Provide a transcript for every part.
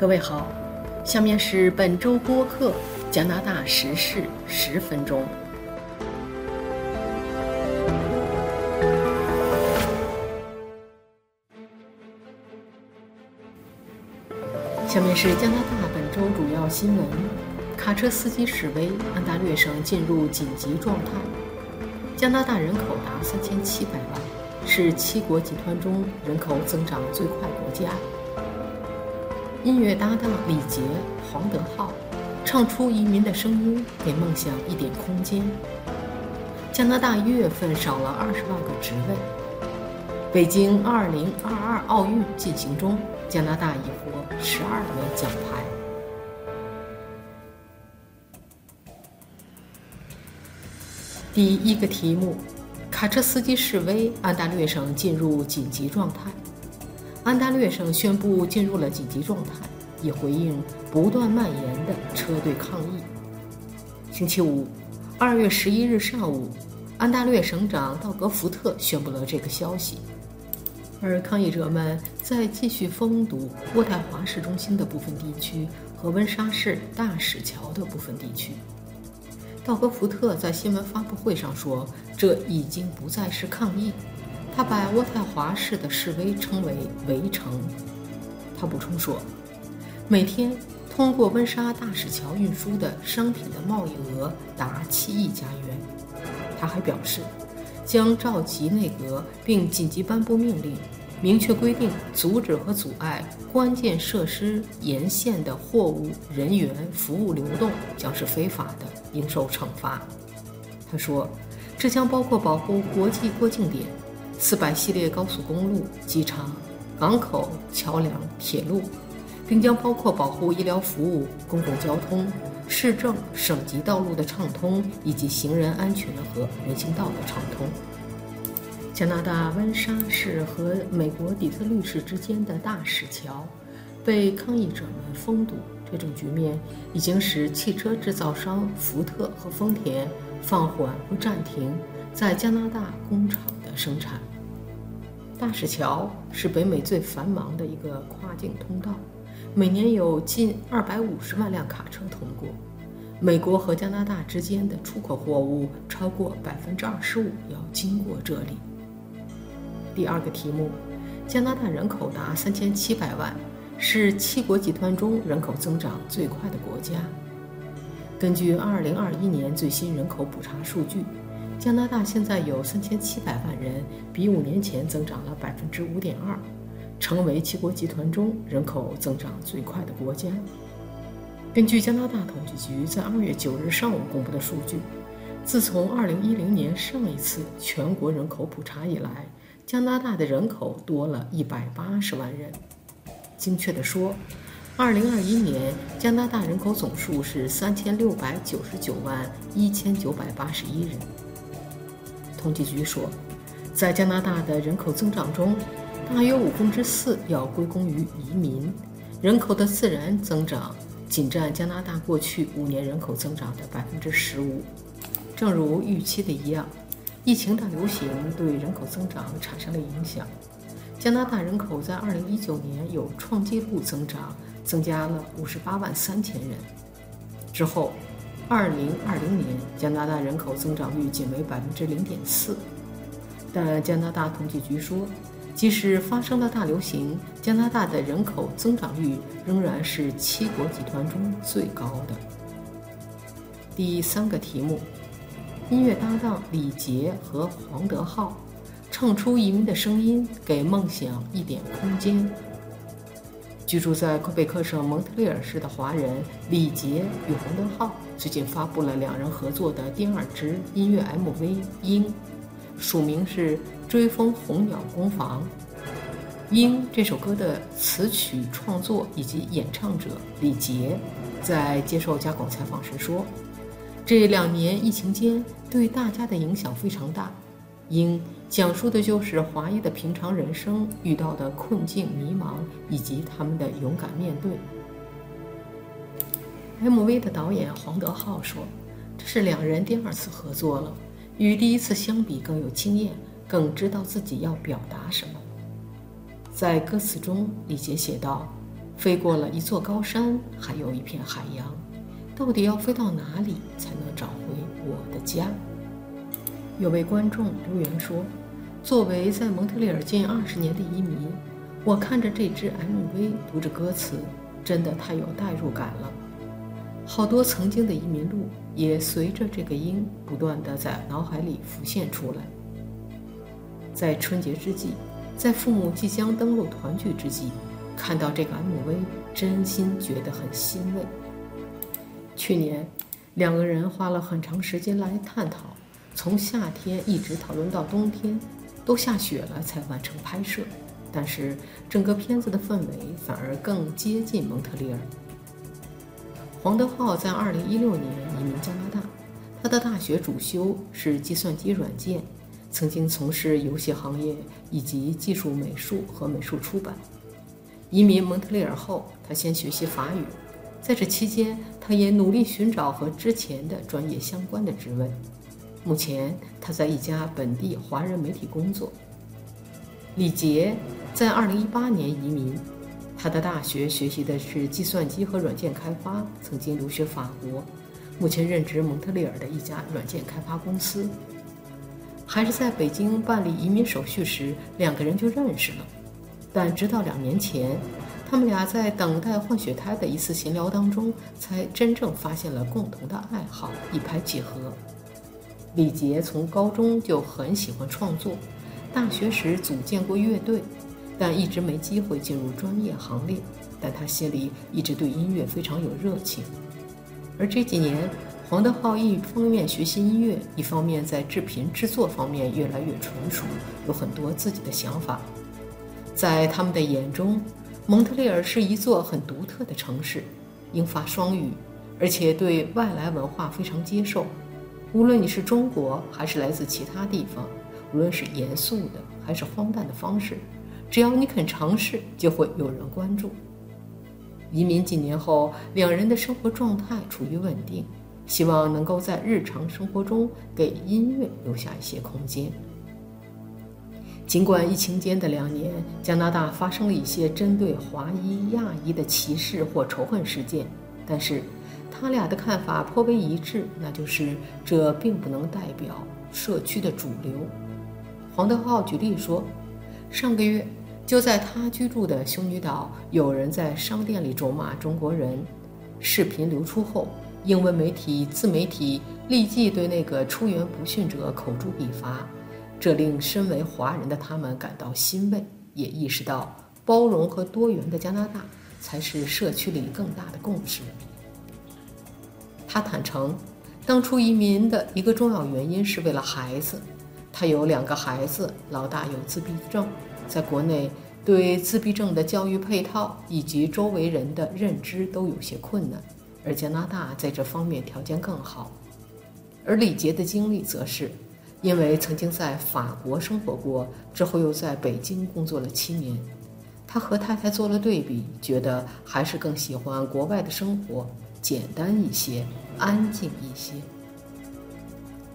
各位好，下面是本周播客加拿大时事十分钟。下面是加拿大本周主要新闻：卡车司机示威，安大略省进入紧急状态。加拿大人口达三千七百万，是七国集团中人口增长最快国家。音乐搭档李杰、黄德浩唱出移民的声音，给梦想一点空间。加拿大一月份少了二十万个职位。北京二零二二奥运进行中，加拿大已获十二枚奖牌。第一个题目：卡车司机示威，安大略省进入紧急状态。安大略省宣布进入了紧急状态，以回应不断蔓延的车队抗议。星期五，二月十一日上午，安大略省长道格福特宣布了这个消息。而抗议者们在继续封堵渥太华市中心的部分地区和温莎市大使桥的部分地区。道格福特在新闻发布会上说：“这已经不再是抗议。”他把渥太华市的示威称为“围城”。他补充说，每天通过温莎大使桥运输的商品的贸易额达七亿加元。他还表示，将召集内阁并紧急颁布命令，明确规定阻止和阻碍关键设施沿线的货物、人员、服务流动将是非法的，应受惩罚。他说，这将包括保护国际过境点。四百系列高速公路、机场、港口、桥梁、铁路，并将包括保护医疗服务、公共交通、市政、省级道路的畅通，以及行人安全和人行道的畅通。加拿大温莎市和美国底特律市之间的大使桥被抗议者们封堵，这种局面已经使汽车制造商福特和丰田放缓或暂停在加拿大工厂。生产。大使桥是北美最繁忙的一个跨境通道，每年有近二百五十万辆卡车通过。美国和加拿大之间的出口货物超过百分之二十五要经过这里。第二个题目：加拿大人口达三千七百万，是七国集团中人口增长最快的国家。根据二零二一年最新人口普查数据。加拿大现在有三千七百万人，比五年前增长了百分之五点二，成为七国集团中人口增长最快的国家。根据加拿大统计局在二月九日上午公布的数据，自从二零一零年上一次全国人口普查以来，加拿大的人口多了一百八十万人。精确地说，二零二一年加拿大人口总数是三千六百九十九万一千九百八十一人。统计局说，在加拿大的人口增长中，大约五分之四要归功于移民。人口的自然增长仅占加拿大过去五年人口增长的百分之十五。正如预期的一样，疫情大流行对人口增长产生了影响。加拿大人口在二零一九年有创纪录增长，增加了五十八万三千人。之后。二零二零年，加拿大人口增长率仅为百分之零点四，但加拿大统计局说，即使发生了大流行，加拿大的人口增长率仍然是七国集团中最高的。第三个题目：音乐搭档李杰和黄德浩唱出移民的声音，给梦想一点空间。居住在魁北克省蒙特利尔市的华人李杰与黄德浩最近发布了两人合作的第二支音乐 MV《鹰》，署名是《追风红鸟工坊》。《鹰》这首歌的词曲创作以及演唱者李杰在接受加广采访时说：“这两年疫情间对大家的影响非常大。”鹰讲述的就是华裔的平常人生遇到的困境、迷茫，以及他们的勇敢面对。MV 的导演黄德浩说：“这是两人第二次合作了，与第一次相比更有经验，更知道自己要表达什么。”在歌词中，李杰写道：“飞过了一座高山，还有一片海洋，到底要飞到哪里才能找回我的家？有位观众留言说：“作为在蒙特利尔近二十年的移民，我看着这支 MV，读着歌词，真的太有代入感了。好多曾经的移民路也随着这个音不断的在脑海里浮现出来。在春节之际，在父母即将登陆团聚之际，看到这个 MV，真心觉得很欣慰。去年，两个人花了很长时间来探讨。”从夏天一直讨论到冬天，都下雪了才完成拍摄，但是整个片子的氛围反而更接近蒙特利尔。黄德浩在2016年移民加拿大，他的大学主修是计算机软件，曾经从事游戏行业以及技术美术和美术出版。移民蒙特利尔后，他先学习法语，在这期间，他也努力寻找和之前的专业相关的职位。目前他在一家本地华人媒体工作。李杰在2018年移民，他的大学学习的是计算机和软件开发，曾经留学法国，目前任职蒙特利尔的一家软件开发公司。还是在北京办理移民手续时，两个人就认识了，但直到两年前，他们俩在等待换血胎的一次闲聊当中，才真正发现了共同的爱好，一拍即合。李杰从高中就很喜欢创作，大学时组建过乐队，但一直没机会进入专业行列。但他心里一直对音乐非常有热情。而这几年，黄德浩一方面学习音乐，一方面在制品制作方面越来越纯熟，有很多自己的想法。在他们的眼中，蒙特利尔是一座很独特的城市，英法双语，而且对外来文化非常接受。无论你是中国还是来自其他地方，无论是严肃的还是荒诞的方式，只要你肯尝试，就会有人关注。移民几年后，两人的生活状态处于稳定，希望能够在日常生活中给音乐留下一些空间。尽管疫情间的两年，加拿大发生了一些针对华裔、亚裔的歧视或仇恨事件，但是。他俩的看法颇为一致，那就是这并不能代表社区的主流。黄德浩举例说，上个月就在他居住的修女岛，有人在商店里咒骂中国人。视频流出后，英文媒体自媒体立即对那个出言不逊者口诛笔伐，这令身为华人的他们感到欣慰，也意识到包容和多元的加拿大才是社区里更大的共识。他坦诚，当初移民的一个重要原因是为了孩子。他有两个孩子，老大有自闭症，在国内对自闭症的教育配套以及周围人的认知都有些困难，而加拿大在这方面条件更好。而李杰的经历则是，因为曾经在法国生活过，之后又在北京工作了七年，他和太太做了对比，觉得还是更喜欢国外的生活。简单一些，安静一些。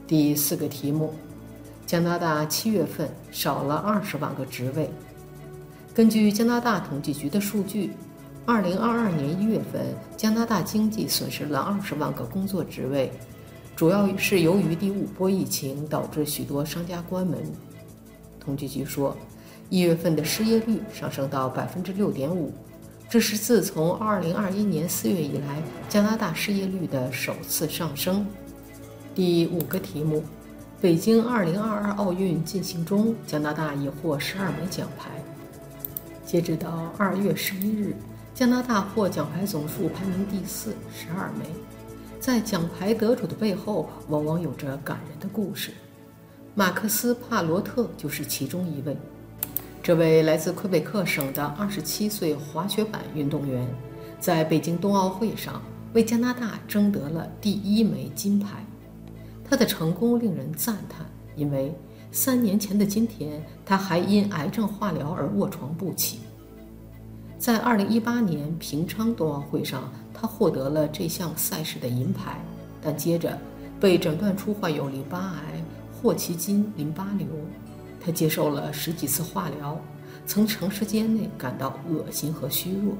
第四个题目：加拿大七月份少了二十万个职位。根据加拿大统计局的数据，二零二二年一月份，加拿大经济损失了二十万个工作职位，主要是由于第五波疫情导致许多商家关门。统计局说，一月份的失业率上升到百分之六点五。这是自从2021年4月以来，加拿大失业率的首次上升。第五个题目：北京2022奥运进行中，加拿大已获12枚奖牌。截止到2月11日，加拿大获奖牌总数排名第四，12枚。在奖牌得主的背后，往往有着感人的故事。马克思·帕罗特就是其中一位。这位来自魁北克省的27岁滑雪板运动员，在北京冬奥会上为加拿大争得了第一枚金牌。他的成功令人赞叹，因为三年前的今天，他还因癌症化疗而卧床不起。在2018年平昌冬奥会上，他获得了这项赛事的银牌，但接着被诊断出患有淋巴癌霍奇金淋巴瘤。他接受了十几次化疗，曾长时间内感到恶心和虚弱。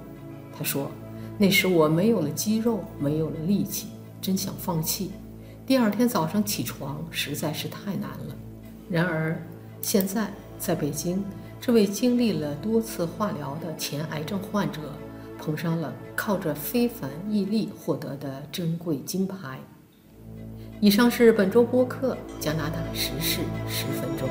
他说：“那时我没有了肌肉，没有了力气，真想放弃。第二天早上起床实在是太难了。然而现在在北京，这位经历了多次化疗的前癌症患者，捧上了靠着非凡毅力获得的珍贵金牌。”以上是本周播客《加拿大时事十分钟》。